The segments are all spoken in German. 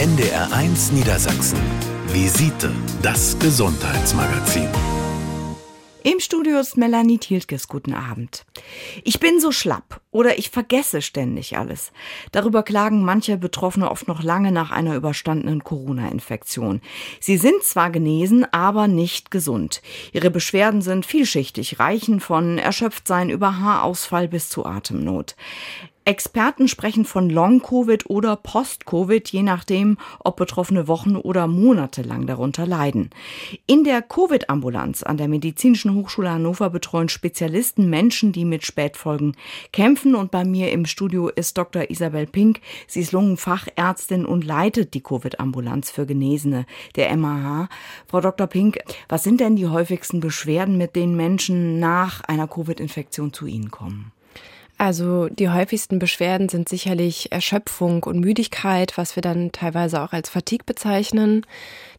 NDR1 Niedersachsen. Visite, das Gesundheitsmagazin. Im Studio ist Melanie Thielkes. Guten Abend. Ich bin so schlapp oder ich vergesse ständig alles. Darüber klagen manche Betroffene oft noch lange nach einer überstandenen Corona-Infektion. Sie sind zwar genesen, aber nicht gesund. Ihre Beschwerden sind vielschichtig, reichen von Erschöpftsein über Haarausfall bis zu Atemnot. Experten sprechen von Long-Covid oder Post-Covid, je nachdem, ob Betroffene Wochen oder Monate lang darunter leiden. In der Covid-Ambulanz an der Medizinischen Hochschule Hannover betreuen Spezialisten Menschen, die mit Spätfolgen kämpfen. Und bei mir im Studio ist Dr. Isabel Pink. Sie ist Lungenfachärztin und leitet die Covid-Ambulanz für Genesene der MAH. Frau Dr. Pink, was sind denn die häufigsten Beschwerden, mit denen Menschen nach einer Covid-Infektion zu Ihnen kommen? Also die häufigsten Beschwerden sind sicherlich Erschöpfung und Müdigkeit, was wir dann teilweise auch als Fatigue bezeichnen.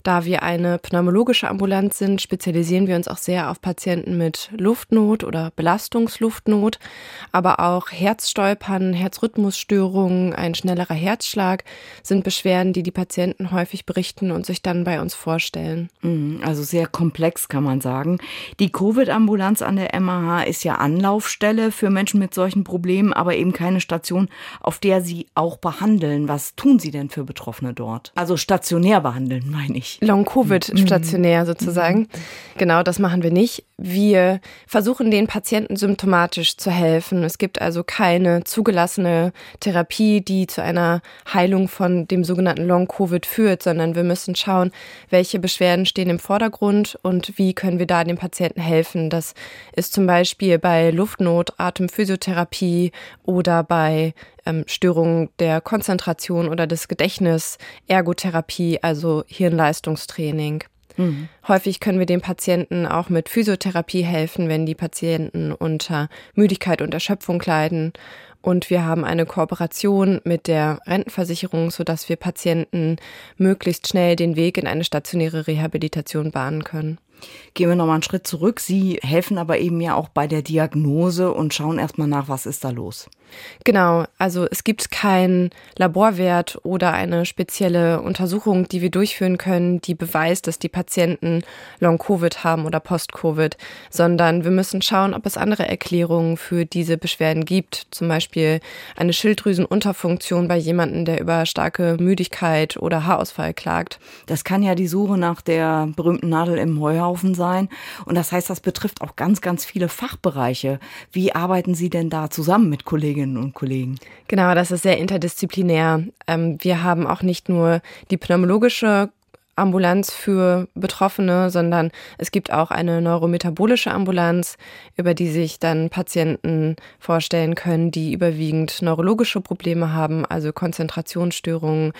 Da wir eine pneumologische Ambulanz sind, spezialisieren wir uns auch sehr auf Patienten mit Luftnot oder Belastungsluftnot, aber auch Herzstolpern, Herzrhythmusstörungen, ein schnellerer Herzschlag sind Beschwerden, die die Patienten häufig berichten und sich dann bei uns vorstellen. Mhm, also sehr komplex kann man sagen. Die Covid-Ambulanz an der MAH ist ja Anlaufstelle für Menschen mit solchen Problemen, aber eben keine Station, auf der Sie auch behandeln. Was tun Sie denn für Betroffene dort? Also stationär behandeln, meine ich. Long-Covid mhm. stationär sozusagen. Genau, das machen wir nicht. Wir versuchen den Patienten symptomatisch zu helfen. Es gibt also keine zugelassene Therapie, die zu einer Heilung von dem sogenannten Long-Covid führt, sondern wir müssen schauen, welche Beschwerden stehen im Vordergrund und wie können wir da dem Patienten helfen. Das ist zum Beispiel bei Luftnot, Atemphysiotherapie oder bei ähm, Störungen der Konzentration oder des Gedächtnisses, Ergotherapie, also Hirnleistungstraining. Mhm. Häufig können wir den Patienten auch mit Physiotherapie helfen, wenn die Patienten unter Müdigkeit und Erschöpfung leiden. Und wir haben eine Kooperation mit der Rentenversicherung, sodass wir Patienten möglichst schnell den Weg in eine stationäre Rehabilitation bahnen können. Gehen wir nochmal einen Schritt zurück. Sie helfen aber eben ja auch bei der Diagnose und schauen erstmal nach, was ist da los. Genau, also es gibt keinen Laborwert oder eine spezielle Untersuchung, die wir durchführen können, die beweist, dass die Patienten Long-Covid haben oder Post-Covid, sondern wir müssen schauen, ob es andere Erklärungen für diese Beschwerden gibt. Zum Beispiel eine Schilddrüsenunterfunktion bei jemandem, der über starke Müdigkeit oder Haarausfall klagt. Das kann ja die Suche nach der berühmten Nadel im Heuhaufen sein. Und das heißt, das betrifft auch ganz, ganz viele Fachbereiche. Wie arbeiten Sie denn da zusammen mit Kolleginnen? Kolleginnen und Kollegen. Genau, das ist sehr interdisziplinär. Ähm, wir haben auch nicht nur die pneumologische Ambulanz für Betroffene, sondern es gibt auch eine neurometabolische Ambulanz, über die sich dann Patienten vorstellen können, die überwiegend neurologische Probleme haben, also Konzentrationsstörungen,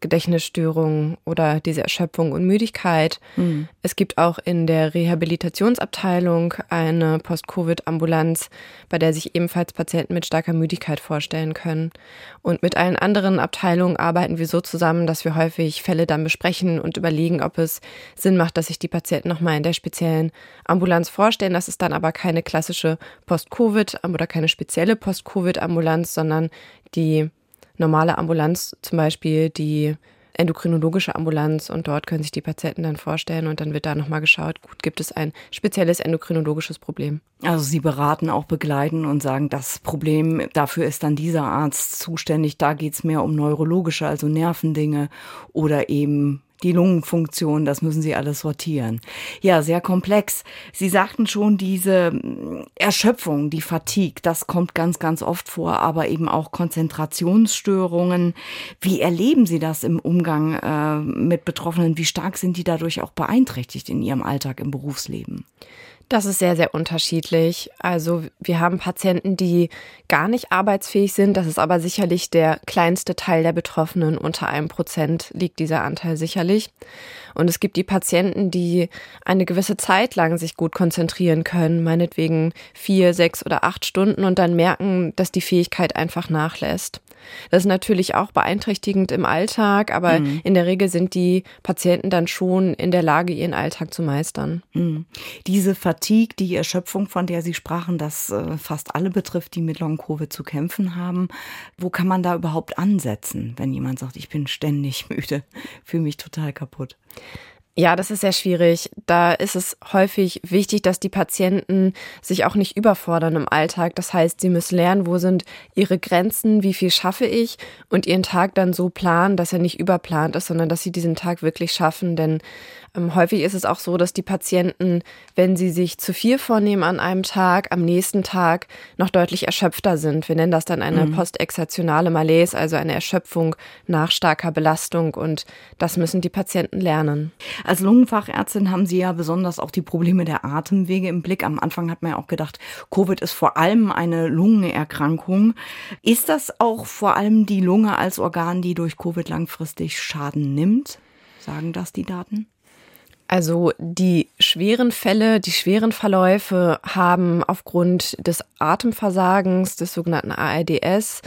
Gedächtnisstörungen oder diese Erschöpfung und Müdigkeit. Mhm. Es gibt auch in der Rehabilitationsabteilung eine Post-Covid-Ambulanz, bei der sich ebenfalls Patienten mit starker Müdigkeit vorstellen können. Und mit allen anderen Abteilungen arbeiten wir so zusammen, dass wir häufig Fälle dann besprechen und überlegen, ob es Sinn macht, dass sich die Patienten nochmal in der speziellen Ambulanz vorstellen. Das ist dann aber keine klassische Post-Covid oder keine spezielle Post-Covid-Ambulanz, sondern die normale Ambulanz, zum Beispiel die endokrinologische Ambulanz und dort können sich die Patienten dann vorstellen und dann wird da nochmal geschaut, gut, gibt es ein spezielles endokrinologisches Problem. Also Sie beraten, auch begleiten und sagen, das Problem, dafür ist dann dieser Arzt zuständig, da geht es mehr um neurologische, also Nervendinge oder eben die Lungenfunktion, das müssen Sie alles sortieren. Ja, sehr komplex. Sie sagten schon, diese mm, Erschöpfung, die Fatigue, das kommt ganz, ganz oft vor, aber eben auch Konzentrationsstörungen. Wie erleben Sie das im Umgang äh, mit Betroffenen? Wie stark sind die dadurch auch beeinträchtigt in Ihrem Alltag im Berufsleben? Das ist sehr, sehr unterschiedlich. Also wir haben Patienten, die gar nicht arbeitsfähig sind. Das ist aber sicherlich der kleinste Teil der Betroffenen. Unter einem Prozent liegt dieser Anteil sicherlich. Und es gibt die Patienten, die eine gewisse Zeit lang sich gut konzentrieren können, meinetwegen vier, sechs oder acht Stunden und dann merken, dass die Fähigkeit einfach nachlässt. Das ist natürlich auch beeinträchtigend im Alltag, aber mhm. in der Regel sind die Patienten dann schon in der Lage, ihren Alltag zu meistern. Mhm. Diese Fatigue, die Erschöpfung, von der Sie sprachen, das äh, fast alle betrifft, die mit Long-Covid zu kämpfen haben. Wo kann man da überhaupt ansetzen, wenn jemand sagt, ich bin ständig müde, fühle mich total kaputt? Ja, das ist sehr schwierig. Da ist es häufig wichtig, dass die Patienten sich auch nicht überfordern im Alltag. Das heißt, sie müssen lernen, wo sind ihre Grenzen, wie viel schaffe ich und ihren Tag dann so planen, dass er nicht überplant ist, sondern dass sie diesen Tag wirklich schaffen. Denn häufig ist es auch so, dass die Patienten, wenn sie sich zu viel vornehmen an einem Tag, am nächsten Tag noch deutlich erschöpfter sind. Wir nennen das dann eine mhm. postexertionale Malaise, also eine Erschöpfung nach starker Belastung. Und das müssen die Patienten lernen. Als Lungenfachärztin haben Sie ja besonders auch die Probleme der Atemwege im Blick. Am Anfang hat man ja auch gedacht, Covid ist vor allem eine Lungenerkrankung. Ist das auch vor allem die Lunge als Organ, die durch Covid langfristig Schaden nimmt? Sagen das die Daten? Also die schweren Fälle, die schweren Verläufe haben aufgrund des Atemversagens, des sogenannten ARDS,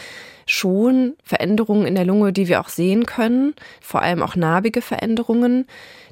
schon Veränderungen in der Lunge, die wir auch sehen können, vor allem auch narbige Veränderungen.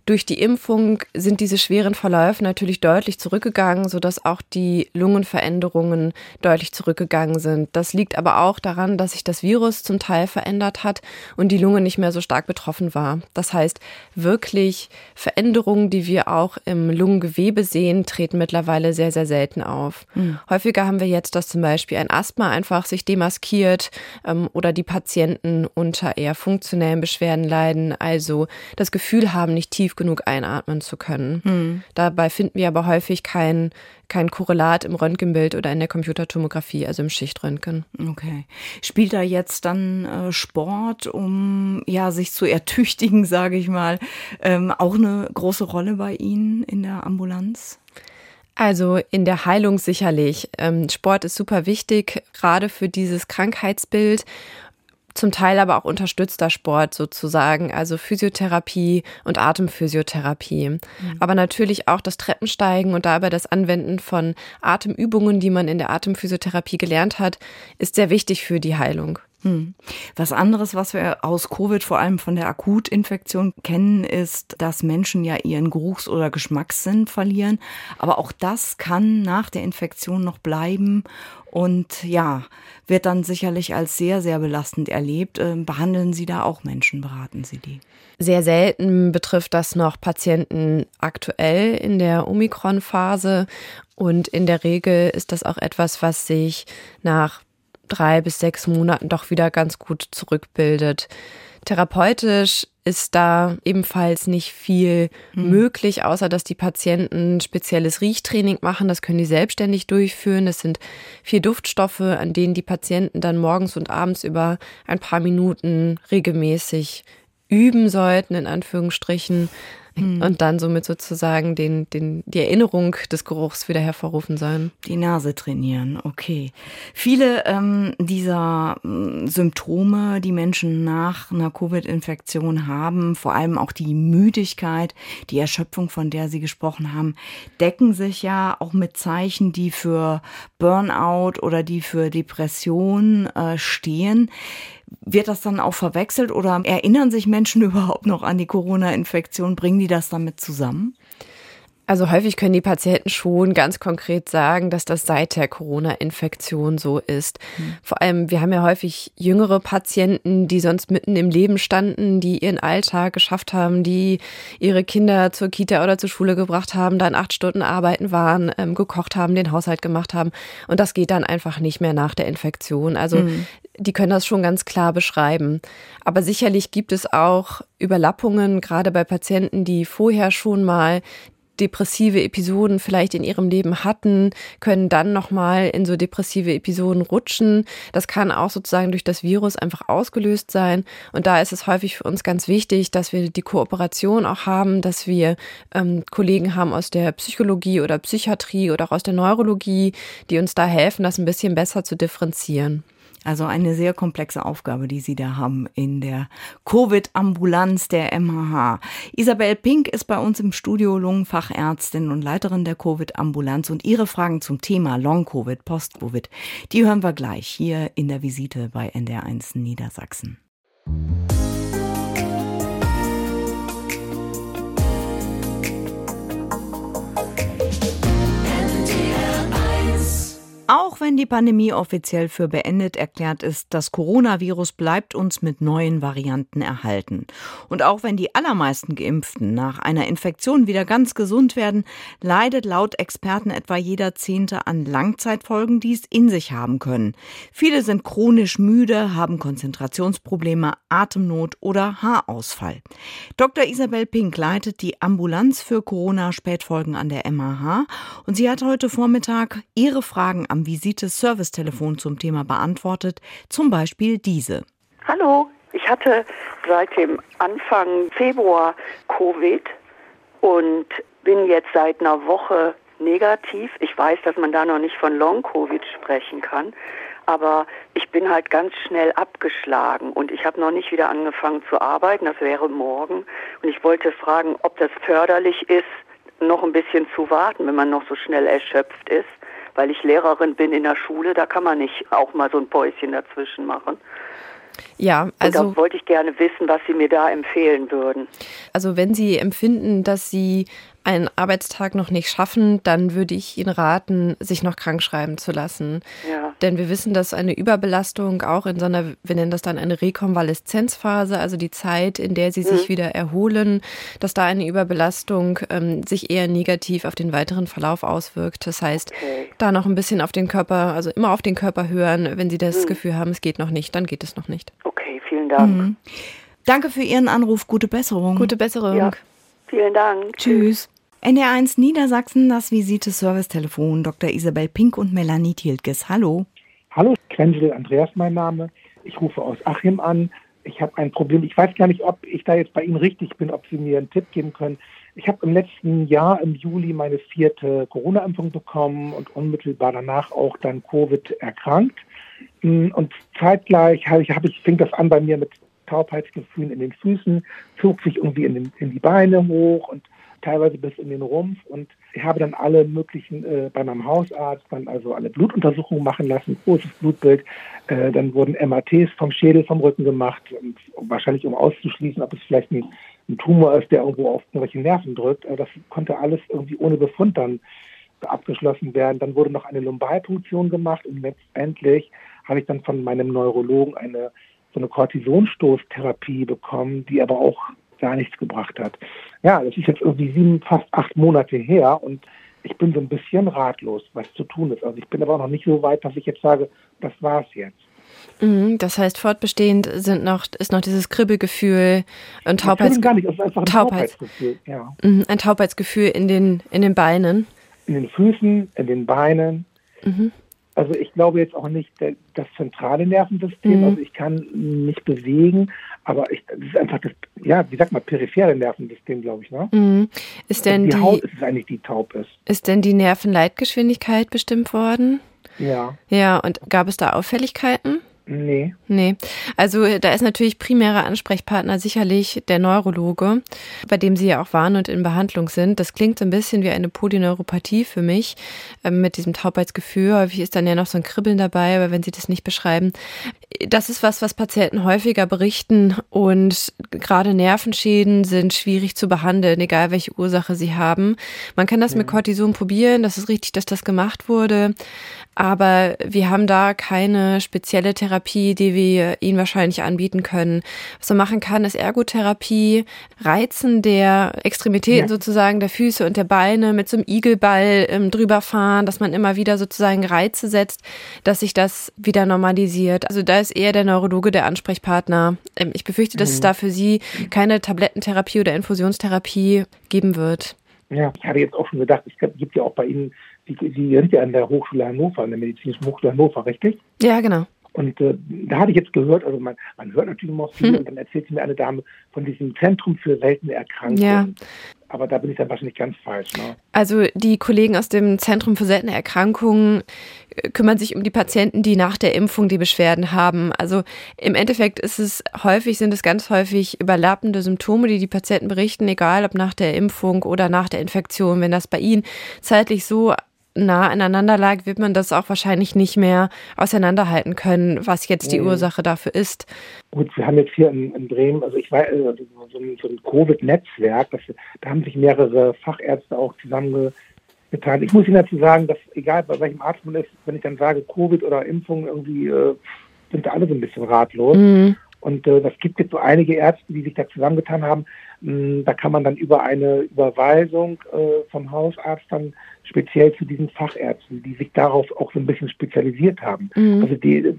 Durch die Impfung sind diese schweren Verläufe natürlich deutlich zurückgegangen, sodass auch die Lungenveränderungen deutlich zurückgegangen sind. Das liegt aber auch daran, dass sich das Virus zum Teil verändert hat und die Lunge nicht mehr so stark betroffen war. Das heißt, wirklich Veränderungen, die wir auch im Lungengewebe sehen, treten mittlerweile sehr, sehr selten auf. Mhm. Häufiger haben wir jetzt, dass zum Beispiel ein Asthma einfach sich demaskiert ähm, oder die Patienten unter eher funktionellen Beschwerden leiden, also das Gefühl haben, nicht tief genug einatmen zu können. Hm. Dabei finden wir aber häufig kein, kein Korrelat im Röntgenbild oder in der Computertomographie, also im Schichtröntgen. Okay. Spielt da jetzt dann äh, Sport, um ja sich zu ertüchtigen, sage ich mal, ähm, auch eine große Rolle bei Ihnen in der Ambulanz? Also in der Heilung sicherlich. Ähm, Sport ist super wichtig, gerade für dieses Krankheitsbild zum Teil aber auch unterstützter Sport sozusagen, also Physiotherapie und Atemphysiotherapie. Mhm. Aber natürlich auch das Treppensteigen und dabei das Anwenden von Atemübungen, die man in der Atemphysiotherapie gelernt hat, ist sehr wichtig für die Heilung. Hm. Was anderes, was wir aus Covid vor allem von der Akutinfektion kennen, ist, dass Menschen ja ihren Geruchs- oder Geschmackssinn verlieren. Aber auch das kann nach der Infektion noch bleiben und ja, wird dann sicherlich als sehr, sehr belastend erlebt. Ähm, behandeln Sie da auch Menschen, beraten Sie die? Sehr selten betrifft das noch Patienten aktuell in der Omikron-Phase. Und in der Regel ist das auch etwas, was sich nach drei bis sechs Monaten doch wieder ganz gut zurückbildet. Therapeutisch ist da ebenfalls nicht viel mhm. möglich, außer dass die Patienten spezielles Riechtraining machen. Das können die selbstständig durchführen. Das sind vier Duftstoffe, an denen die Patienten dann morgens und abends über ein paar Minuten regelmäßig üben sollten, in Anführungsstrichen. Mhm. und dann somit sozusagen den, den, die Erinnerung des Geruchs wieder hervorrufen sollen. Die Nase trainieren, okay. Viele ähm, dieser äh, Symptome, die Menschen nach einer Covid-Infektion haben, vor allem auch die Müdigkeit, die Erschöpfung, von der Sie gesprochen haben, decken sich ja auch mit Zeichen, die für Burnout oder die für Depression äh, stehen. Wird das dann auch verwechselt oder erinnern sich Menschen überhaupt noch an die Corona-Infektion? Bringen die das damit zusammen? Also häufig können die Patienten schon ganz konkret sagen, dass das seit der Corona-Infektion so ist. Mhm. Vor allem, wir haben ja häufig jüngere Patienten, die sonst mitten im Leben standen, die ihren Alltag geschafft haben, die ihre Kinder zur Kita oder zur Schule gebracht haben, dann acht Stunden arbeiten waren, ähm, gekocht haben, den Haushalt gemacht haben. Und das geht dann einfach nicht mehr nach der Infektion. Also mhm die können das schon ganz klar beschreiben. Aber sicherlich gibt es auch Überlappungen, gerade bei Patienten, die vorher schon mal depressive Episoden vielleicht in ihrem Leben hatten, können dann nochmal in so depressive Episoden rutschen. Das kann auch sozusagen durch das Virus einfach ausgelöst sein. Und da ist es häufig für uns ganz wichtig, dass wir die Kooperation auch haben, dass wir ähm, Kollegen haben aus der Psychologie oder Psychiatrie oder auch aus der Neurologie, die uns da helfen, das ein bisschen besser zu differenzieren. Also eine sehr komplexe Aufgabe, die Sie da haben in der Covid-Ambulanz der MHH. Isabel Pink ist bei uns im Studio Lungenfachärztin und Leiterin der Covid-Ambulanz und ihre Fragen zum Thema Long-Covid, Post-Covid, die hören wir gleich hier in der Visite bei NDR1 Niedersachsen. Auch wenn die Pandemie offiziell für beendet erklärt ist, das Coronavirus bleibt uns mit neuen Varianten erhalten. Und auch wenn die allermeisten Geimpften nach einer Infektion wieder ganz gesund werden, leidet laut Experten etwa jeder Zehnte an Langzeitfolgen, die es in sich haben können. Viele sind chronisch müde, haben Konzentrationsprobleme, Atemnot oder Haarausfall. Dr. Isabel Pink leitet die Ambulanz für Corona-Spätfolgen an der MAH und sie hat heute Vormittag ihre Fragen am am Visite-Servicetelefon zum Thema beantwortet, zum Beispiel diese. Hallo, ich hatte seit dem Anfang Februar Covid und bin jetzt seit einer Woche negativ. Ich weiß, dass man da noch nicht von Long-Covid sprechen kann, aber ich bin halt ganz schnell abgeschlagen und ich habe noch nicht wieder angefangen zu arbeiten. Das wäre morgen. Und ich wollte fragen, ob das förderlich ist, noch ein bisschen zu warten, wenn man noch so schnell erschöpft ist weil ich Lehrerin bin in der Schule, da kann man nicht auch mal so ein Päuschen dazwischen machen. Ja, also. Und da wollte ich gerne wissen, was Sie mir da empfehlen würden. Also, wenn Sie empfinden, dass Sie einen Arbeitstag noch nicht schaffen, dann würde ich Ihnen raten, sich noch krank schreiben zu lassen. Ja. Denn wir wissen, dass eine Überbelastung auch in so einer, wir nennen das dann eine Rekonvaleszenzphase, also die Zeit, in der Sie mhm. sich wieder erholen, dass da eine Überbelastung ähm, sich eher negativ auf den weiteren Verlauf auswirkt. Das heißt, okay. da noch ein bisschen auf den Körper, also immer auf den Körper hören. Wenn Sie das mhm. Gefühl haben, es geht noch nicht, dann geht es noch nicht. Okay, vielen Dank. Mhm. Danke für Ihren Anruf. Gute Besserung. Gute Besserung. Ja. Vielen Dank. Tschüss. NR1 Niedersachsen, das Visite-Service-Telefon. Dr. Isabel Pink und Melanie Thieltges. Hallo. Hallo, Krensel Andreas mein Name. Ich rufe aus Achim an. Ich habe ein Problem. Ich weiß gar nicht, ob ich da jetzt bei Ihnen richtig bin, ob Sie mir einen Tipp geben können. Ich habe im letzten Jahr im Juli meine vierte Corona-Impfung bekommen und unmittelbar danach auch dann Covid erkrankt. Und zeitgleich habe ich, hab ich, fing das an bei mir mit Taubheitsgefühlen in den Füßen, zog sich irgendwie in, den, in die Beine hoch und teilweise bis in den Rumpf. Und ich habe dann alle möglichen äh, bei meinem Hausarzt dann also alle Blutuntersuchungen machen lassen, großes Blutbild. Äh, dann wurden MRTs vom Schädel, vom Rücken gemacht, und wahrscheinlich um auszuschließen, ob es vielleicht ein, ein Tumor ist, der irgendwo auf irgendwelche Nerven drückt. Äh, das konnte alles irgendwie ohne Befund dann abgeschlossen werden. Dann wurde noch eine Lumbalpunktion gemacht und letztendlich habe ich dann von meinem Neurologen eine so eine Kortisonstoßtherapie bekommen, die aber auch gar nichts gebracht hat. Ja, das ist jetzt irgendwie sieben, fast acht Monate her und ich bin so ein bisschen ratlos, was zu tun ist. Also ich bin aber auch noch nicht so weit, dass ich jetzt sage, das war's jetzt. Mhm, das heißt, fortbestehend sind noch, ist noch dieses Kribbelgefühl und Taubheits gar nicht, es ist einfach ein Taubheits Taubheitsgefühl. Ja. Mhm, ein Taubheitsgefühl in den, in den Beinen. In den Füßen, in den Beinen. Mhm. Also ich glaube jetzt auch nicht das zentrale Nervensystem. Mhm. Also ich kann mich bewegen, aber ich, das ist einfach das, ja, wie sagt man, periphere Nervensystem, glaube ich. Ne? Mhm. Ist denn also die, die Haut ist es eigentlich, die taub ist. Ist denn die Nervenleitgeschwindigkeit bestimmt worden? Ja. Ja, und gab es da Auffälligkeiten? Nee. Nee. Also da ist natürlich primärer Ansprechpartner sicherlich der Neurologe, bei dem Sie ja auch waren und in Behandlung sind. Das klingt so ein bisschen wie eine Polyneuropathie für mich, äh, mit diesem Taubheitsgefühl. Häufig ist dann ja noch so ein Kribbeln dabei, aber wenn Sie das nicht beschreiben. Das ist was, was Patienten häufiger berichten und gerade Nervenschäden sind schwierig zu behandeln, egal welche Ursache sie haben. Man kann das ja. mit Cortison probieren, das ist richtig, dass das gemacht wurde, aber wir haben da keine spezielle Therapie, die wir Ihnen wahrscheinlich anbieten können. Was man machen kann, ist Ergotherapie, Reizen der Extremitäten ja. sozusagen, der Füße und der Beine mit so einem Igelball ähm, drüber fahren, dass man immer wieder sozusagen Reize setzt, dass sich das wieder normalisiert. Also da ist eher der Neurologe der Ansprechpartner. Ähm, ich befürchte, dass mhm. es da für Sie keine Tablettentherapie oder Infusionstherapie geben wird. Ja, ich hatte jetzt auch schon gedacht, es gibt ja auch bei Ihnen Sie, Sie sind ja an der Hochschule Hannover, an der Medizinischen Hochschule Hannover, richtig? Ja, genau. Und äh, da hatte ich jetzt gehört, also man, man hört natürlich immer viel, hm. und dann erzählt mir eine Dame von diesem Zentrum für seltene Erkrankungen. Ja. Aber da bin ich dann wahrscheinlich ganz falsch. Ne? Also die Kollegen aus dem Zentrum für seltene Erkrankungen äh, kümmern sich um die Patienten, die nach der Impfung die Beschwerden haben. Also im Endeffekt ist es häufig, sind es ganz häufig überlappende Symptome, die die Patienten berichten, egal ob nach der Impfung oder nach der Infektion. Wenn das bei ihnen zeitlich so nah aneinander lag, wird man das auch wahrscheinlich nicht mehr auseinanderhalten können, was jetzt die mhm. Ursache dafür ist. Gut, wir haben jetzt hier in, in Bremen, also ich weiß, also so ein, so ein Covid-Netzwerk, da haben sich mehrere Fachärzte auch zusammengetan. Ich muss Ihnen dazu sagen, dass egal bei welchem Arzt man ist, wenn ich dann sage Covid oder Impfung, irgendwie äh, sind da alle so ein bisschen ratlos. Mhm. Und äh, das gibt jetzt so einige Ärzte, die sich da zusammengetan haben. Hm, da kann man dann über eine Überweisung äh, vom Hausarzt dann speziell zu diesen Fachärzten, die sich darauf auch so ein bisschen spezialisiert haben. Mhm. Also die,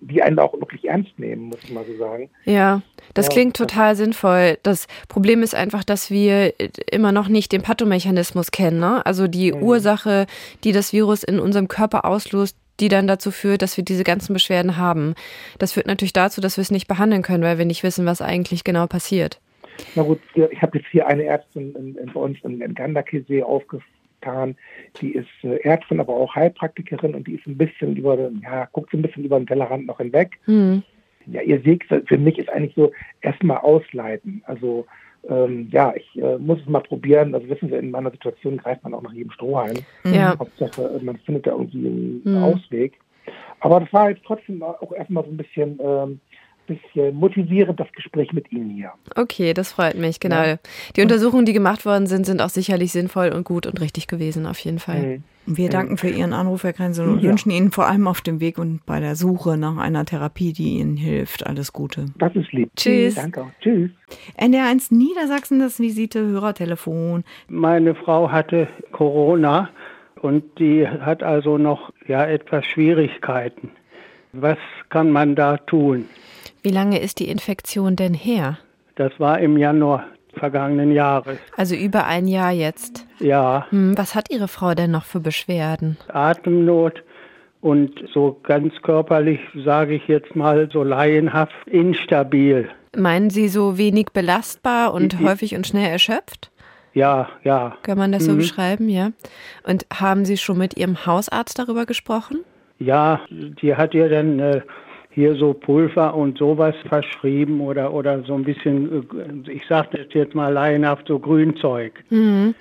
die einen auch wirklich ernst nehmen, muss ich mal so sagen. Ja, das ja, klingt total sinnvoll. Das Problem ist einfach, dass wir immer noch nicht den Pathomechanismus kennen. Ne? Also die mhm. Ursache, die das Virus in unserem Körper auslöst, die dann dazu führt, dass wir diese ganzen Beschwerden haben. Das führt natürlich dazu, dass wir es nicht behandeln können, weil wir nicht wissen, was eigentlich genau passiert. Na gut, ich habe jetzt hier eine Ärztin in, in, bei uns in, in Gandakesee aufgetan, die ist äh, Ärztin, aber auch Heilpraktikerin und die ist ein bisschen über, ja, guckt so ein bisschen über den Tellerrand noch hinweg. Mhm. Ja, ihr Weg für mich ist eigentlich so erstmal ausleiten. Also ähm, ja, ich äh, muss es mal probieren. Also wissen Sie, in meiner Situation greift man auch nach jedem Strohhalm. Ja. Hauptsache, man findet da irgendwie einen mhm. Ausweg. Aber das war jetzt trotzdem auch erstmal so ein bisschen ähm, bisschen motivierend, das Gespräch mit Ihnen hier. Okay, das freut mich, genau. Ja. Die Untersuchungen, die gemacht worden sind, sind auch sicherlich sinnvoll und gut und richtig gewesen, auf jeden Fall. Mhm. Wir danken für Ihren Anruf, Herr Grenze, und ja. wünschen Ihnen vor allem auf dem Weg und bei der Suche nach einer Therapie, die Ihnen hilft, alles Gute. Das ist lieb. Tschüss. Danke auch. Tschüss. NDR1 Niedersachsen, das Visite, Hörertelefon. Meine Frau hatte Corona und die hat also noch ja etwas Schwierigkeiten. Was kann man da tun? Wie lange ist die Infektion denn her? Das war im Januar vergangenen Jahres. Also über ein Jahr jetzt. Ja. Hm, was hat Ihre Frau denn noch für Beschwerden? Atemnot und so ganz körperlich, sage ich jetzt mal, so laienhaft instabil. Meinen Sie so wenig belastbar und ich, häufig und schnell erschöpft? Ja, ja. Kann man das mhm. so beschreiben, ja? Und haben Sie schon mit Ihrem Hausarzt darüber gesprochen? Ja, die hat ihr dann äh, hier so Pulver und sowas verschrieben oder, oder so ein bisschen, äh, ich sage das jetzt mal laienhaft, so Grünzeug. Mhm.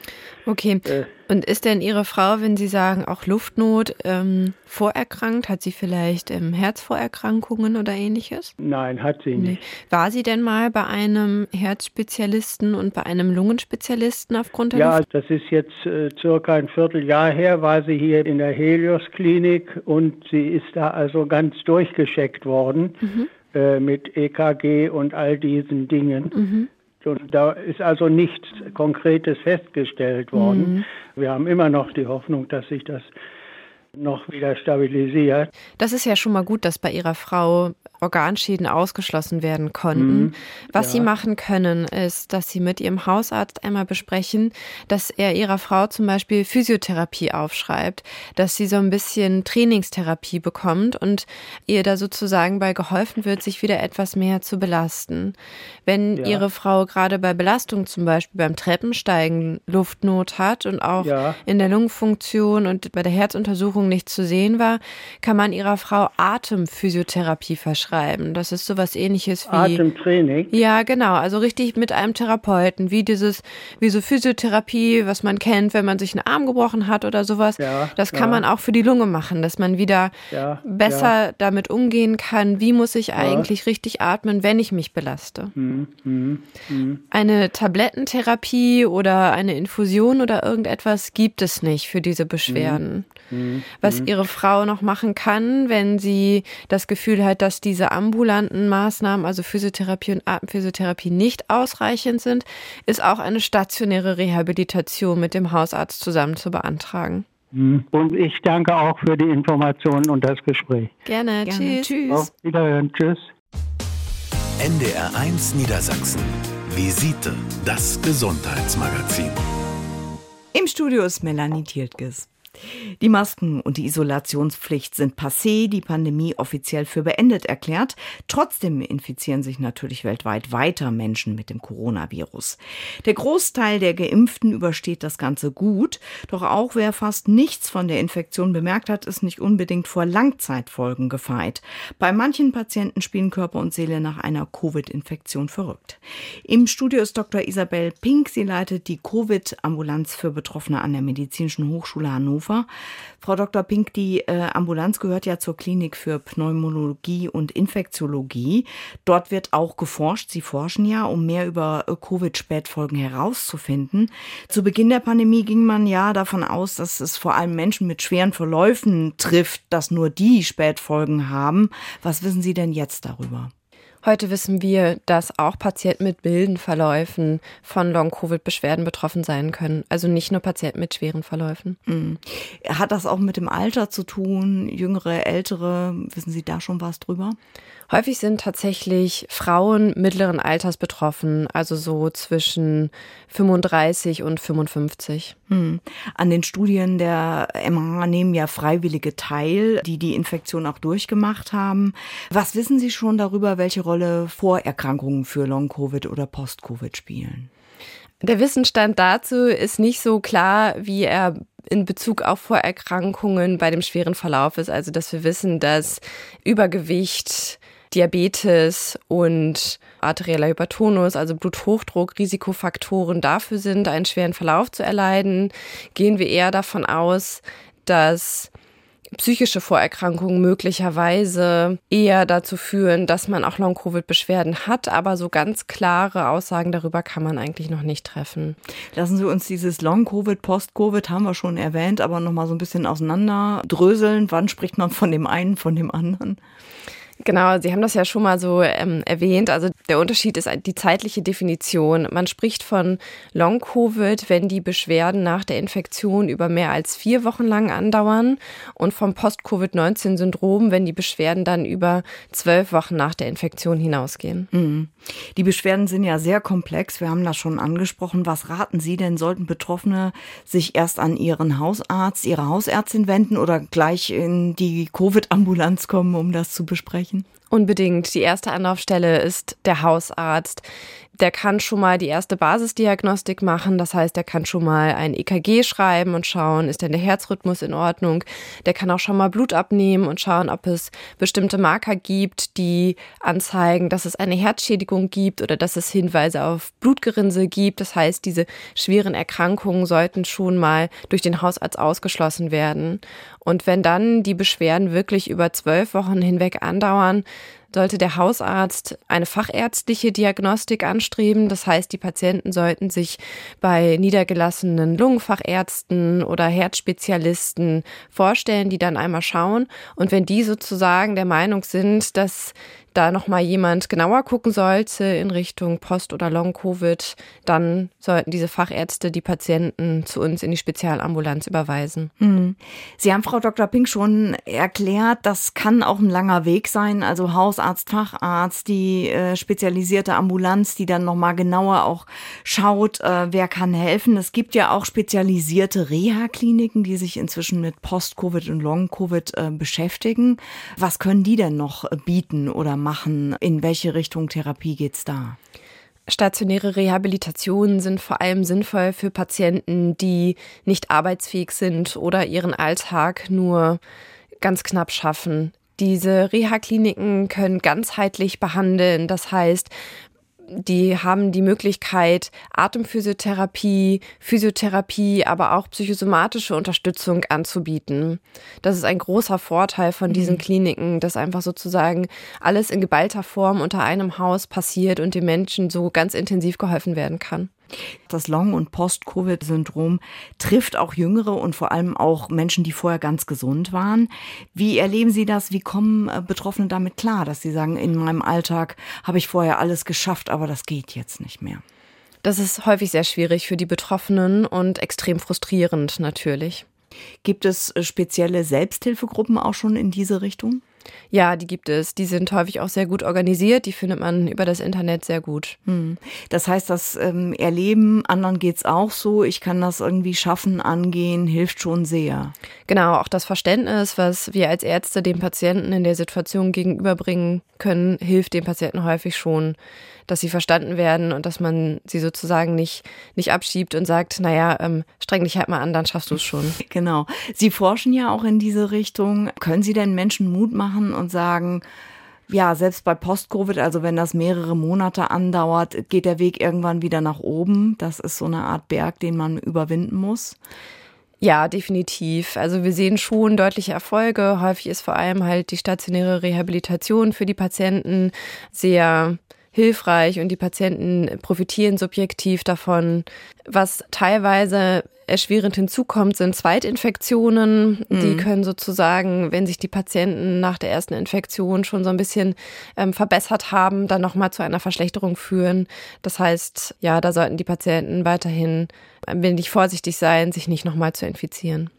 Okay. Äh, und ist denn Ihre Frau, wenn Sie sagen, auch Luftnot ähm, vorerkrankt? Hat sie vielleicht ähm, Herzvorerkrankungen oder ähnliches? Nein, hat sie nicht. Nee. War sie denn mal bei einem Herzspezialisten und bei einem Lungenspezialisten aufgrund der Ja, Luft? das ist jetzt äh, circa ein Vierteljahr her, war sie hier in der Helios-Klinik und sie ist da also ganz durchgescheckt worden. Mhm. Äh, mit EKG und all diesen Dingen. Mhm. Da ist also nichts Konkretes festgestellt worden. Mhm. Wir haben immer noch die Hoffnung, dass sich das noch wieder stabilisiert. Das ist ja schon mal gut, dass bei Ihrer Frau Organschäden ausgeschlossen werden konnten. Mhm, Was ja. Sie machen können, ist, dass Sie mit Ihrem Hausarzt einmal besprechen, dass er Ihrer Frau zum Beispiel Physiotherapie aufschreibt, dass sie so ein bisschen Trainingstherapie bekommt und ihr da sozusagen bei geholfen wird, sich wieder etwas mehr zu belasten. Wenn ja. Ihre Frau gerade bei Belastung zum Beispiel beim Treppensteigen Luftnot hat und auch ja. in der Lungenfunktion und bei der Herzuntersuchung nicht zu sehen war, kann man ihrer Frau Atemphysiotherapie verschreiben. Das ist sowas ähnliches wie. Atemtraining? Ja, genau. Also richtig mit einem Therapeuten, wie dieses, wie so Physiotherapie, was man kennt, wenn man sich einen Arm gebrochen hat oder sowas. Ja, das kann ja. man auch für die Lunge machen, dass man wieder ja, besser damit umgehen kann. Wie muss ich eigentlich richtig atmen, wenn ich mich belaste? Mhm, mh, mh. Eine Tablettentherapie oder eine Infusion oder irgendetwas gibt es nicht für diese Beschwerden. Mhm, was mhm. ihre Frau noch machen kann, wenn sie das Gefühl hat, dass die diese ambulanten Maßnahmen, also Physiotherapie und Atemphysiotherapie, nicht ausreichend sind, ist auch eine stationäre Rehabilitation mit dem Hausarzt zusammen zu beantragen. Mhm. Und ich danke auch für die Informationen und das Gespräch. Gerne. Gerne. Tschüss. Tschüss. Auf Wiederhören. Tschüss. NDR 1 Niedersachsen. Visite, das Gesundheitsmagazin. Im Studio ist Melanie Tiltges. Die Masken und die Isolationspflicht sind passé, die Pandemie offiziell für beendet erklärt. Trotzdem infizieren sich natürlich weltweit weiter Menschen mit dem Coronavirus. Der Großteil der Geimpften übersteht das Ganze gut, doch auch wer fast nichts von der Infektion bemerkt hat, ist nicht unbedingt vor Langzeitfolgen gefeit. Bei manchen Patienten spielen Körper und Seele nach einer Covid-Infektion verrückt. Im Studio ist Dr. Isabel Pink. Sie leitet die Covid-Ambulanz für Betroffene an der Medizinischen Hochschule Hannover. Hannover. Frau Dr. Pink, die äh, Ambulanz gehört ja zur Klinik für Pneumologie und Infektiologie. Dort wird auch geforscht. Sie forschen ja, um mehr über äh, Covid-Spätfolgen herauszufinden. Zu Beginn der Pandemie ging man ja davon aus, dass es vor allem Menschen mit schweren Verläufen trifft, dass nur die Spätfolgen haben. Was wissen Sie denn jetzt darüber? Heute wissen wir, dass auch Patienten mit milden Verläufen von Long-Covid-Beschwerden betroffen sein können. Also nicht nur Patienten mit schweren Verläufen. Mhm. Hat das auch mit dem Alter zu tun? Jüngere, ältere? Wissen Sie da schon was drüber? Häufig sind tatsächlich Frauen mittleren Alters betroffen, also so zwischen 35 und 55. Hm. An den Studien der MA nehmen ja Freiwillige teil, die die Infektion auch durchgemacht haben. Was wissen Sie schon darüber, welche Rolle Vorerkrankungen für Long-Covid oder Post-Covid spielen? Der Wissensstand dazu ist nicht so klar, wie er in Bezug auf Vorerkrankungen bei dem schweren Verlauf ist. Also, dass wir wissen, dass Übergewicht, Diabetes und arterieller Hypertonus, also Bluthochdruck, Risikofaktoren dafür sind, einen schweren Verlauf zu erleiden, gehen wir eher davon aus, dass psychische Vorerkrankungen möglicherweise eher dazu führen, dass man auch Long-Covid-Beschwerden hat, aber so ganz klare Aussagen darüber kann man eigentlich noch nicht treffen. Lassen Sie uns dieses Long-Covid, Post-Covid haben wir schon erwähnt, aber noch mal so ein bisschen auseinanderdröseln. Wann spricht man von dem einen, von dem anderen? Genau, Sie haben das ja schon mal so ähm, erwähnt. Also der Unterschied ist die zeitliche Definition. Man spricht von Long-Covid, wenn die Beschwerden nach der Infektion über mehr als vier Wochen lang andauern und vom Post-Covid-19-Syndrom, wenn die Beschwerden dann über zwölf Wochen nach der Infektion hinausgehen. Mhm. Die Beschwerden sind ja sehr komplex. Wir haben das schon angesprochen. Was raten Sie denn? Sollten Betroffene sich erst an ihren Hausarzt, ihre Hausärztin wenden oder gleich in die Covid-Ambulanz kommen, um das zu besprechen? Sprechen? Unbedingt. Die erste Anlaufstelle ist der Hausarzt der kann schon mal die erste Basisdiagnostik machen. Das heißt, der kann schon mal ein EKG schreiben und schauen, ist denn der Herzrhythmus in Ordnung. Der kann auch schon mal Blut abnehmen und schauen, ob es bestimmte Marker gibt, die anzeigen, dass es eine Herzschädigung gibt oder dass es Hinweise auf Blutgerinnsel gibt. Das heißt, diese schweren Erkrankungen sollten schon mal durch den Hausarzt ausgeschlossen werden. Und wenn dann die Beschwerden wirklich über zwölf Wochen hinweg andauern, sollte der Hausarzt eine fachärztliche Diagnostik anstreben. Das heißt, die Patienten sollten sich bei niedergelassenen Lungenfachärzten oder Herzspezialisten vorstellen, die dann einmal schauen. Und wenn die sozusagen der Meinung sind, dass da nochmal jemand genauer gucken sollte in Richtung Post- oder Long-Covid, dann sollten diese Fachärzte die Patienten zu uns in die Spezialambulanz überweisen. Hm. Sie haben Frau Dr. Pink schon erklärt, das kann auch ein langer Weg sein. Also Hausarzt, Facharzt, die äh, spezialisierte Ambulanz, die dann nochmal genauer auch schaut, äh, wer kann helfen. Es gibt ja auch spezialisierte Reha-Kliniken, die sich inzwischen mit Post-Covid und Long-Covid äh, beschäftigen. Was können die denn noch äh, bieten oder machen? In welche Richtung Therapie geht's da? Stationäre Rehabilitationen sind vor allem sinnvoll für Patienten, die nicht arbeitsfähig sind oder ihren Alltag nur ganz knapp schaffen. Diese Reha-Kliniken können ganzheitlich behandeln. Das heißt, die haben die Möglichkeit, Atemphysiotherapie, Physiotherapie, aber auch psychosomatische Unterstützung anzubieten. Das ist ein großer Vorteil von diesen mhm. Kliniken, dass einfach sozusagen alles in geballter Form unter einem Haus passiert und den Menschen so ganz intensiv geholfen werden kann. Das Long- und Post-Covid-Syndrom trifft auch Jüngere und vor allem auch Menschen, die vorher ganz gesund waren. Wie erleben Sie das? Wie kommen äh, Betroffene damit klar, dass sie sagen, in meinem Alltag habe ich vorher alles geschafft, aber das geht jetzt nicht mehr? Das ist häufig sehr schwierig für die Betroffenen und extrem frustrierend natürlich. Gibt es äh, spezielle Selbsthilfegruppen auch schon in diese Richtung? Ja, die gibt es. Die sind häufig auch sehr gut organisiert. Die findet man über das Internet sehr gut. Hm. Das heißt, das ähm, Erleben, anderen geht's auch so. Ich kann das irgendwie schaffen, angehen, hilft schon sehr. Genau, auch das Verständnis, was wir als Ärzte dem Patienten in der Situation gegenüberbringen können, hilft dem Patienten häufig schon dass sie verstanden werden und dass man sie sozusagen nicht, nicht abschiebt und sagt, naja, ähm, streng dich halt mal an, dann schaffst du es schon. Genau. Sie forschen ja auch in diese Richtung. Können Sie denn Menschen Mut machen und sagen, ja, selbst bei Post-Covid, also wenn das mehrere Monate andauert, geht der Weg irgendwann wieder nach oben. Das ist so eine Art Berg, den man überwinden muss. Ja, definitiv. Also wir sehen schon deutliche Erfolge. Häufig ist vor allem halt die stationäre Rehabilitation für die Patienten sehr hilfreich und die Patienten profitieren subjektiv davon. Was teilweise erschwerend hinzukommt, sind Zweitinfektionen. Mhm. Die können sozusagen, wenn sich die Patienten nach der ersten Infektion schon so ein bisschen ähm, verbessert haben, dann nochmal zu einer Verschlechterung führen. Das heißt, ja, da sollten die Patienten weiterhin ein wenig vorsichtig sein, sich nicht nochmal zu infizieren.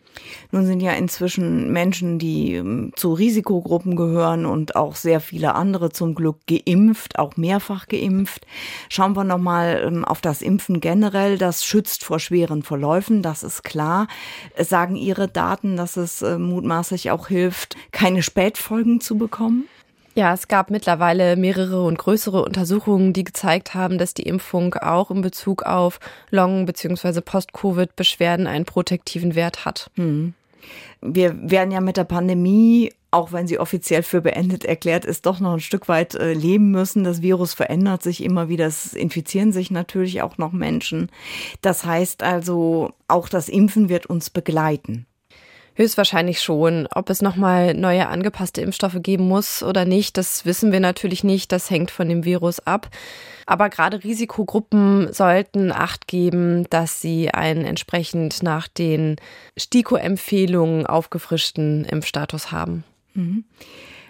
Nun sind ja inzwischen Menschen, die ähm, zu Risikogruppen gehören und auch sehr viele andere zum Glück geimpft, auch mehrfach geimpft. Schauen wir nochmal ähm, auf das Impfen generell. Das schützt vor schweren Verläufen, das ist klar. Sagen Ihre Daten, dass es äh, mutmaßlich auch hilft, keine Spätfolgen zu bekommen? Ja, es gab mittlerweile mehrere und größere Untersuchungen, die gezeigt haben, dass die Impfung auch in Bezug auf Long- bzw. Post-Covid-Beschwerden einen protektiven Wert hat. Hm. Wir werden ja mit der Pandemie, auch wenn sie offiziell für beendet erklärt ist, doch noch ein Stück weit äh, leben müssen. Das Virus verändert sich immer wieder. Es infizieren sich natürlich auch noch Menschen. Das heißt also, auch das Impfen wird uns begleiten. Höchstwahrscheinlich schon. Ob es nochmal neue angepasste Impfstoffe geben muss oder nicht, das wissen wir natürlich nicht. Das hängt von dem Virus ab. Aber gerade Risikogruppen sollten Acht geben, dass sie einen entsprechend nach den STIKO-Empfehlungen aufgefrischten Impfstatus haben. Mhm.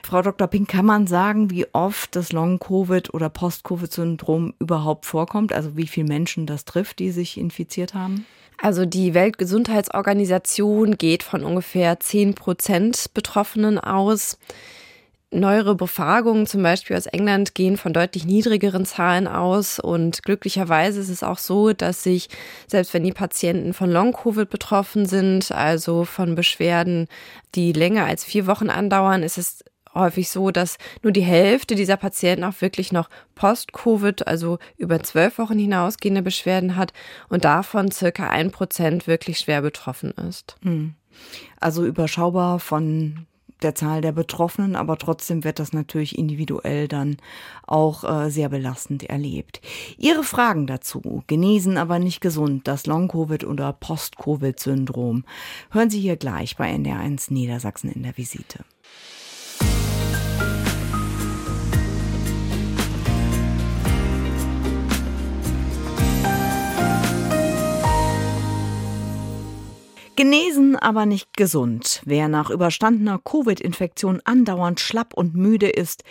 Frau Dr. Pink, kann man sagen, wie oft das Long-Covid oder Post-Covid-Syndrom überhaupt vorkommt? Also wie viele Menschen das trifft, die sich infiziert haben? Also die Weltgesundheitsorganisation geht von ungefähr 10 Prozent Betroffenen aus. Neuere Befragungen, zum Beispiel aus England, gehen von deutlich niedrigeren Zahlen aus. Und glücklicherweise ist es auch so, dass sich, selbst wenn die Patienten von Long-Covid betroffen sind, also von Beschwerden, die länger als vier Wochen andauern, ist es häufig so, dass nur die Hälfte dieser Patienten auch wirklich noch Post-Covid, also über zwölf Wochen hinausgehende Beschwerden hat und davon circa ein Prozent wirklich schwer betroffen ist. Hm. Also überschaubar von der Zahl der Betroffenen, aber trotzdem wird das natürlich individuell dann auch äh, sehr belastend erlebt. Ihre Fragen dazu, genesen aber nicht gesund, das Long-Covid oder Post-Covid-Syndrom, hören Sie hier gleich bei NDR1 Niedersachsen in der Visite. Genesen, aber nicht gesund. Wer nach überstandener Covid-Infektion andauernd schlapp und müde ist,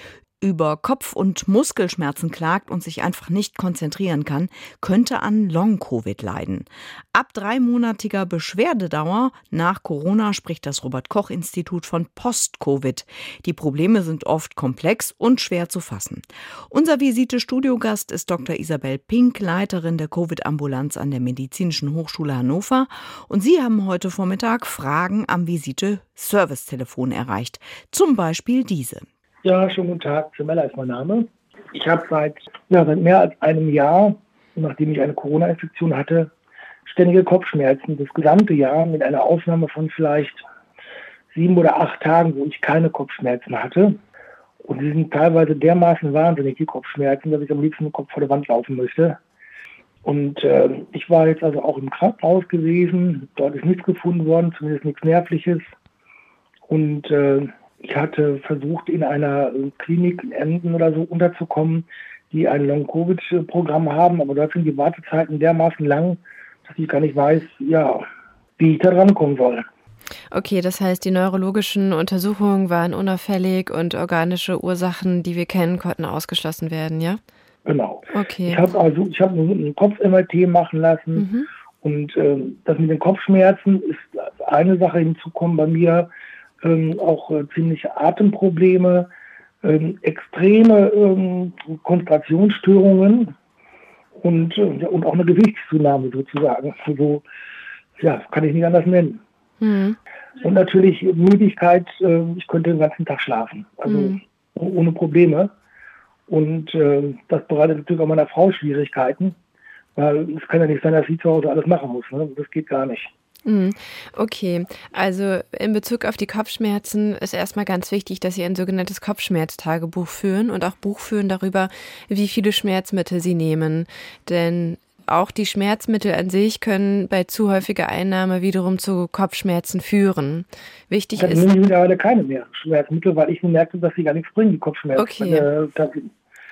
über Kopf- und Muskelschmerzen klagt und sich einfach nicht konzentrieren kann, könnte an Long-Covid leiden. Ab dreimonatiger Beschwerdedauer nach Corona spricht das Robert-Koch-Institut von Post-Covid. Die Probleme sind oft komplex und schwer zu fassen. Unser Visite-Studiogast ist Dr. Isabel Pink, Leiterin der Covid-Ambulanz an der Medizinischen Hochschule Hannover. Und Sie haben heute Vormittag Fragen am Visite-Servicetelefon erreicht. Zum Beispiel diese. Ja, schönen guten Tag. Zemella ist mein Name. Ich habe seit, ja, seit mehr als einem Jahr, nachdem ich eine Corona-Infektion hatte, ständige Kopfschmerzen. Das gesamte Jahr mit einer Ausnahme von vielleicht sieben oder acht Tagen, wo ich keine Kopfschmerzen hatte. Und die sind teilweise dermaßen wahnsinnig, die Kopfschmerzen, dass ich am liebsten den Kopf vor der Wand laufen möchte. Und äh, ich war jetzt also auch im Krankenhaus gewesen. Dort ist nichts gefunden worden, zumindest nichts Nervliches. Und äh, ich hatte versucht, in einer Klinik in Emden oder so unterzukommen, die ein Long-Covid-Programm haben, aber dort sind die Wartezeiten dermaßen lang, dass ich gar nicht weiß, ja, wie ich da drankommen soll. Okay, das heißt, die neurologischen Untersuchungen waren unauffällig und organische Ursachen, die wir kennen, konnten ausgeschlossen werden, ja? Genau. Okay. Ich habe also, ich habe einen Kopf-MRT machen lassen mhm. und äh, das mit den Kopfschmerzen ist eine Sache hinzukommen bei mir ähm, auch äh, ziemliche Atemprobleme, ähm, extreme ähm, Konzentrationsstörungen und, äh, und auch eine Gewichtszunahme sozusagen. Also, ja, kann ich nicht anders nennen. Mhm. Und natürlich Müdigkeit, äh, ich könnte den ganzen Tag schlafen, also mhm. ohne Probleme. Und äh, das bereitet natürlich auch meiner Frau Schwierigkeiten, weil es kann ja nicht sein, dass sie zu Hause alles machen muss. Ne? Das geht gar nicht. Mhm. Okay, also in Bezug auf die Kopfschmerzen ist erstmal ganz wichtig, dass Sie ein sogenanntes Kopfschmerztagebuch führen und auch Buch führen darüber, wie viele Schmerzmittel Sie nehmen. Denn auch die Schmerzmittel an sich können bei zu häufiger Einnahme wiederum zu Kopfschmerzen führen. Wichtig Dann ist. Ich nehme mittlerweile keine mehr Schmerzmittel, weil ich merke, dass sie gar nichts bringen, die Kopfschmerzen. Okay. Äh,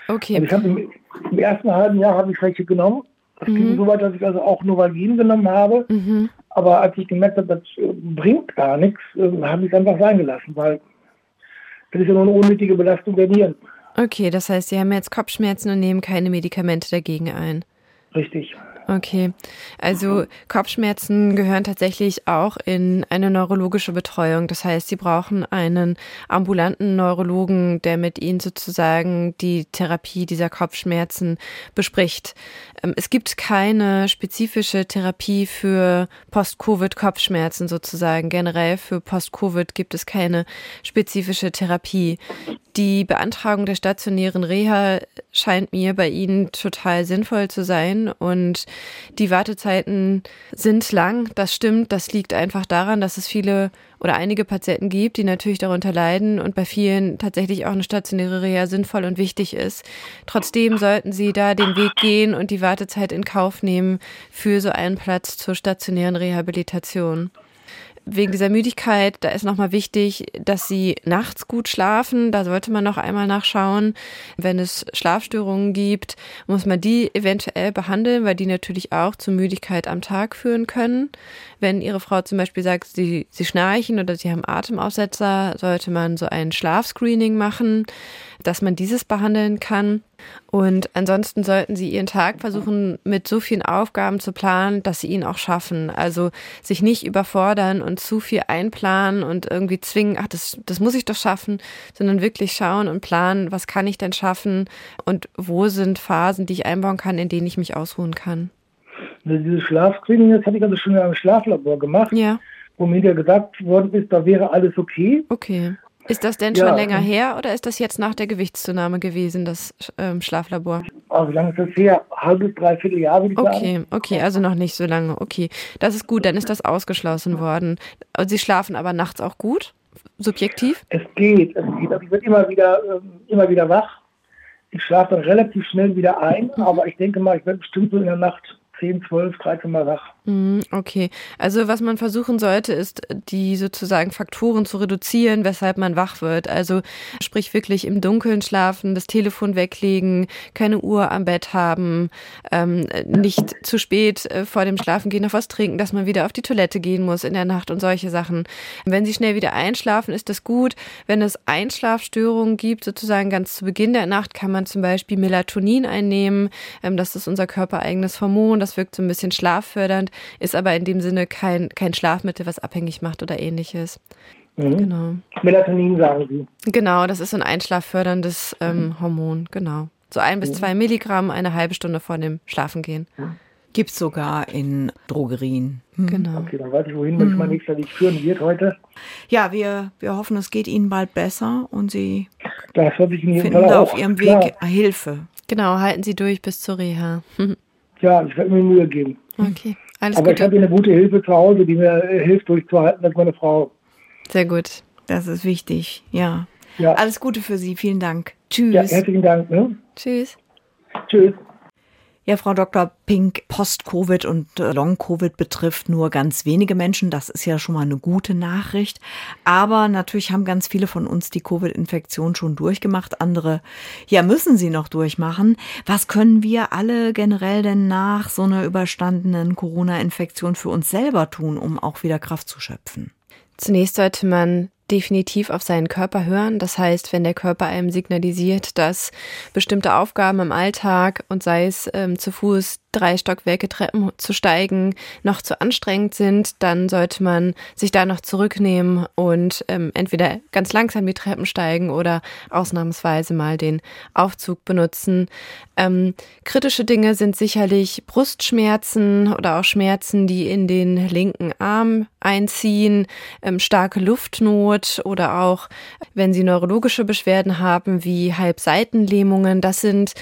okay. Also ich habe im, im, ersten halben Jahr habe ich welche genommen. Das mhm. ging so weit, dass ich also auch Novalgin genommen habe. Mhm. Aber als ich gemerkt habe, das äh, bringt gar nichts, äh, habe ich es einfach sein gelassen, weil das ist ja nur eine unnötige Belastung der Nieren. Okay, das heißt, Sie haben jetzt Kopfschmerzen und nehmen keine Medikamente dagegen ein. Richtig. Okay, also Kopfschmerzen gehören tatsächlich auch in eine neurologische Betreuung. Das heißt, Sie brauchen einen ambulanten Neurologen, der mit Ihnen sozusagen die Therapie dieser Kopfschmerzen bespricht. Ähm, es gibt keine spezifische Therapie für Post-Covid-Kopfschmerzen sozusagen. Generell für Post-Covid gibt es keine spezifische Therapie. Die Beantragung der stationären Reha scheint mir bei Ihnen total sinnvoll zu sein und die Wartezeiten sind lang. Das stimmt. Das liegt einfach daran, dass es viele oder einige Patienten gibt, die natürlich darunter leiden und bei vielen tatsächlich auch eine stationäre Reha sinnvoll und wichtig ist. Trotzdem sollten Sie da den Weg gehen und die Wartezeit in Kauf nehmen für so einen Platz zur stationären Rehabilitation wegen dieser Müdigkeit, da ist nochmal wichtig, dass sie nachts gut schlafen. Da sollte man noch einmal nachschauen. Wenn es Schlafstörungen gibt, muss man die eventuell behandeln, weil die natürlich auch zu Müdigkeit am Tag führen können. Wenn Ihre Frau zum Beispiel sagt, sie, sie schnarchen oder sie haben Atemaussetzer, sollte man so ein Schlafscreening machen, dass man dieses behandeln kann. Und ansonsten sollten Sie Ihren Tag versuchen, mit so vielen Aufgaben zu planen, dass Sie ihn auch schaffen. Also sich nicht überfordern und zu viel einplanen und irgendwie zwingen, ach, das, das muss ich doch schaffen, sondern wirklich schauen und planen, was kann ich denn schaffen und wo sind Phasen, die ich einbauen kann, in denen ich mich ausruhen kann. Also dieses Schlafscreening, das hatte ich also schon in einem Schlaflabor gemacht, ja. wo mir ja gesagt worden ist, da wäre alles okay. Okay. Ist das denn schon ja. länger her oder ist das jetzt nach der Gewichtszunahme gewesen, das ähm, Schlaflabor? Oh, wie lange ist das her? Halbes, dreiviertel Jahr, würde ich okay, sagen. Okay, also noch nicht so lange. Okay, das ist gut, dann ist das ausgeschlossen worden. Sie schlafen aber nachts auch gut, subjektiv? Es geht, es geht. Also ich werde immer wieder, ähm, immer wieder wach. Ich schlafe dann relativ schnell wieder ein, mhm. aber ich denke mal, ich werde bestimmt so in der Nacht 10, 12, 13 Mal wach. Mhm, okay. Also was man versuchen sollte, ist die sozusagen Faktoren zu reduzieren, weshalb man wach wird. Also sprich wirklich im Dunkeln schlafen, das Telefon weglegen, keine Uhr am Bett haben, ähm, nicht zu spät äh, vor dem Schlafengehen noch was trinken, dass man wieder auf die Toilette gehen muss in der Nacht und solche Sachen. Wenn Sie schnell wieder einschlafen, ist das gut. Wenn es Einschlafstörungen gibt, sozusagen ganz zu Beginn der Nacht, kann man zum Beispiel Melatonin einnehmen. Ähm, das ist unser körpereigenes Hormon. Das wirkt so ein bisschen schlaffördernd, ist aber in dem Sinne kein, kein Schlafmittel, was abhängig macht oder ähnliches. Mhm. Genau. Melatonin sagen Sie. Genau, das ist so ein einschlafförderndes ähm, Hormon, genau. So ein bis mhm. zwei Milligramm eine halbe Stunde vor dem Schlafengehen. Gibt es sogar in Drogerien. Mhm. Genau. Okay, dann weiß ich, wohin mich mein nächster Weg führen wird heute. Ja, wir, wir hoffen, es geht Ihnen bald besser und Sie das finden da auf Ihrem Weg klar. Hilfe. Genau, halten Sie durch bis zur Reha. Ja, ich werde mir Mühe geben. Okay, alles Aber Gute. ich habe eine gute Hilfe zu Hause, die mir äh, hilft, durchzuhalten, ist meine Frau. Sehr gut. Das ist wichtig, ja. ja. Alles Gute für Sie, vielen Dank. Tschüss. Ja, herzlichen Dank. Ne? Tschüss. Tschüss. Ja, Frau Dr. Pink, Post-Covid und äh, Long-Covid betrifft nur ganz wenige Menschen. Das ist ja schon mal eine gute Nachricht. Aber natürlich haben ganz viele von uns die Covid-Infektion schon durchgemacht. Andere, ja, müssen sie noch durchmachen. Was können wir alle generell denn nach so einer überstandenen Corona-Infektion für uns selber tun, um auch wieder Kraft zu schöpfen? Zunächst sollte man definitiv auf seinen Körper hören. Das heißt, wenn der Körper einem signalisiert, dass bestimmte Aufgaben im Alltag und sei es ähm, zu Fuß drei Stockwerke Treppen zu steigen noch zu anstrengend sind, dann sollte man sich da noch zurücknehmen und ähm, entweder ganz langsam die Treppen steigen oder ausnahmsweise mal den Aufzug benutzen. Ähm, kritische Dinge sind sicherlich Brustschmerzen oder auch Schmerzen, die in den linken Arm einziehen, ähm, starke Luftnot oder auch, wenn Sie neurologische Beschwerden haben, wie Halbseitenlähmungen. Das sind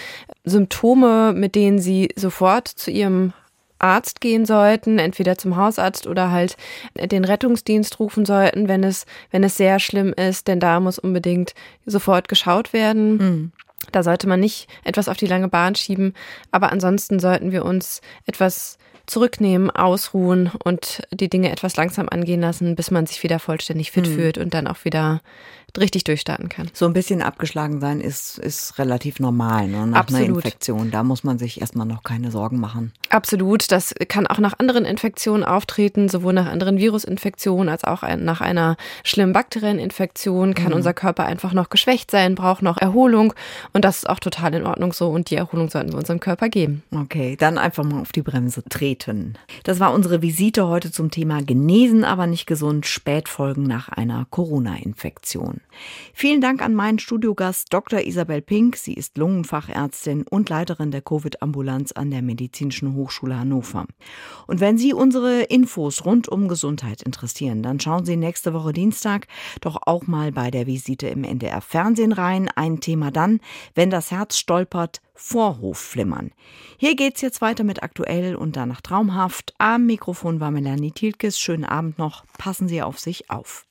Symptome, mit denen Sie sofort zu Ihrem Arzt gehen sollten, entweder zum Hausarzt oder halt den Rettungsdienst rufen sollten, wenn es, wenn es sehr schlimm ist, denn da muss unbedingt sofort geschaut werden. Mhm. Da sollte man nicht etwas auf die lange Bahn schieben, aber ansonsten sollten wir uns etwas zurücknehmen, ausruhen und die Dinge etwas langsam angehen lassen, bis man sich wieder vollständig fit mhm. fühlt und dann auch wieder richtig durchstarten kann. So ein bisschen abgeschlagen sein ist, ist relativ normal ne? nach Absolut. einer Infektion. Da muss man sich erstmal noch keine Sorgen machen. Absolut. Das kann auch nach anderen Infektionen auftreten, sowohl nach anderen Virusinfektionen als auch nach einer schlimmen Bakterieninfektion kann mhm. unser Körper einfach noch geschwächt sein, braucht noch Erholung und das ist auch total in Ordnung so und die Erholung sollten wir unserem Körper geben. Okay, dann einfach mal auf die Bremse treten. Das war unsere Visite heute zum Thema Genesen, aber nicht gesund, Spätfolgen nach einer Corona-Infektion. Vielen Dank an meinen Studiogast Dr. Isabel Pink. Sie ist Lungenfachärztin und Leiterin der Covid-Ambulanz an der Medizinischen Hochschule Hannover. Und wenn Sie unsere Infos rund um Gesundheit interessieren, dann schauen Sie nächste Woche Dienstag doch auch mal bei der Visite im NDR Fernsehen rein. Ein Thema dann, wenn das Herz stolpert, Vorhofflimmern. Hier geht's jetzt weiter mit aktuell und danach traumhaft. Am Mikrofon war Melanie Tilkes. Schönen Abend noch. Passen Sie auf sich auf.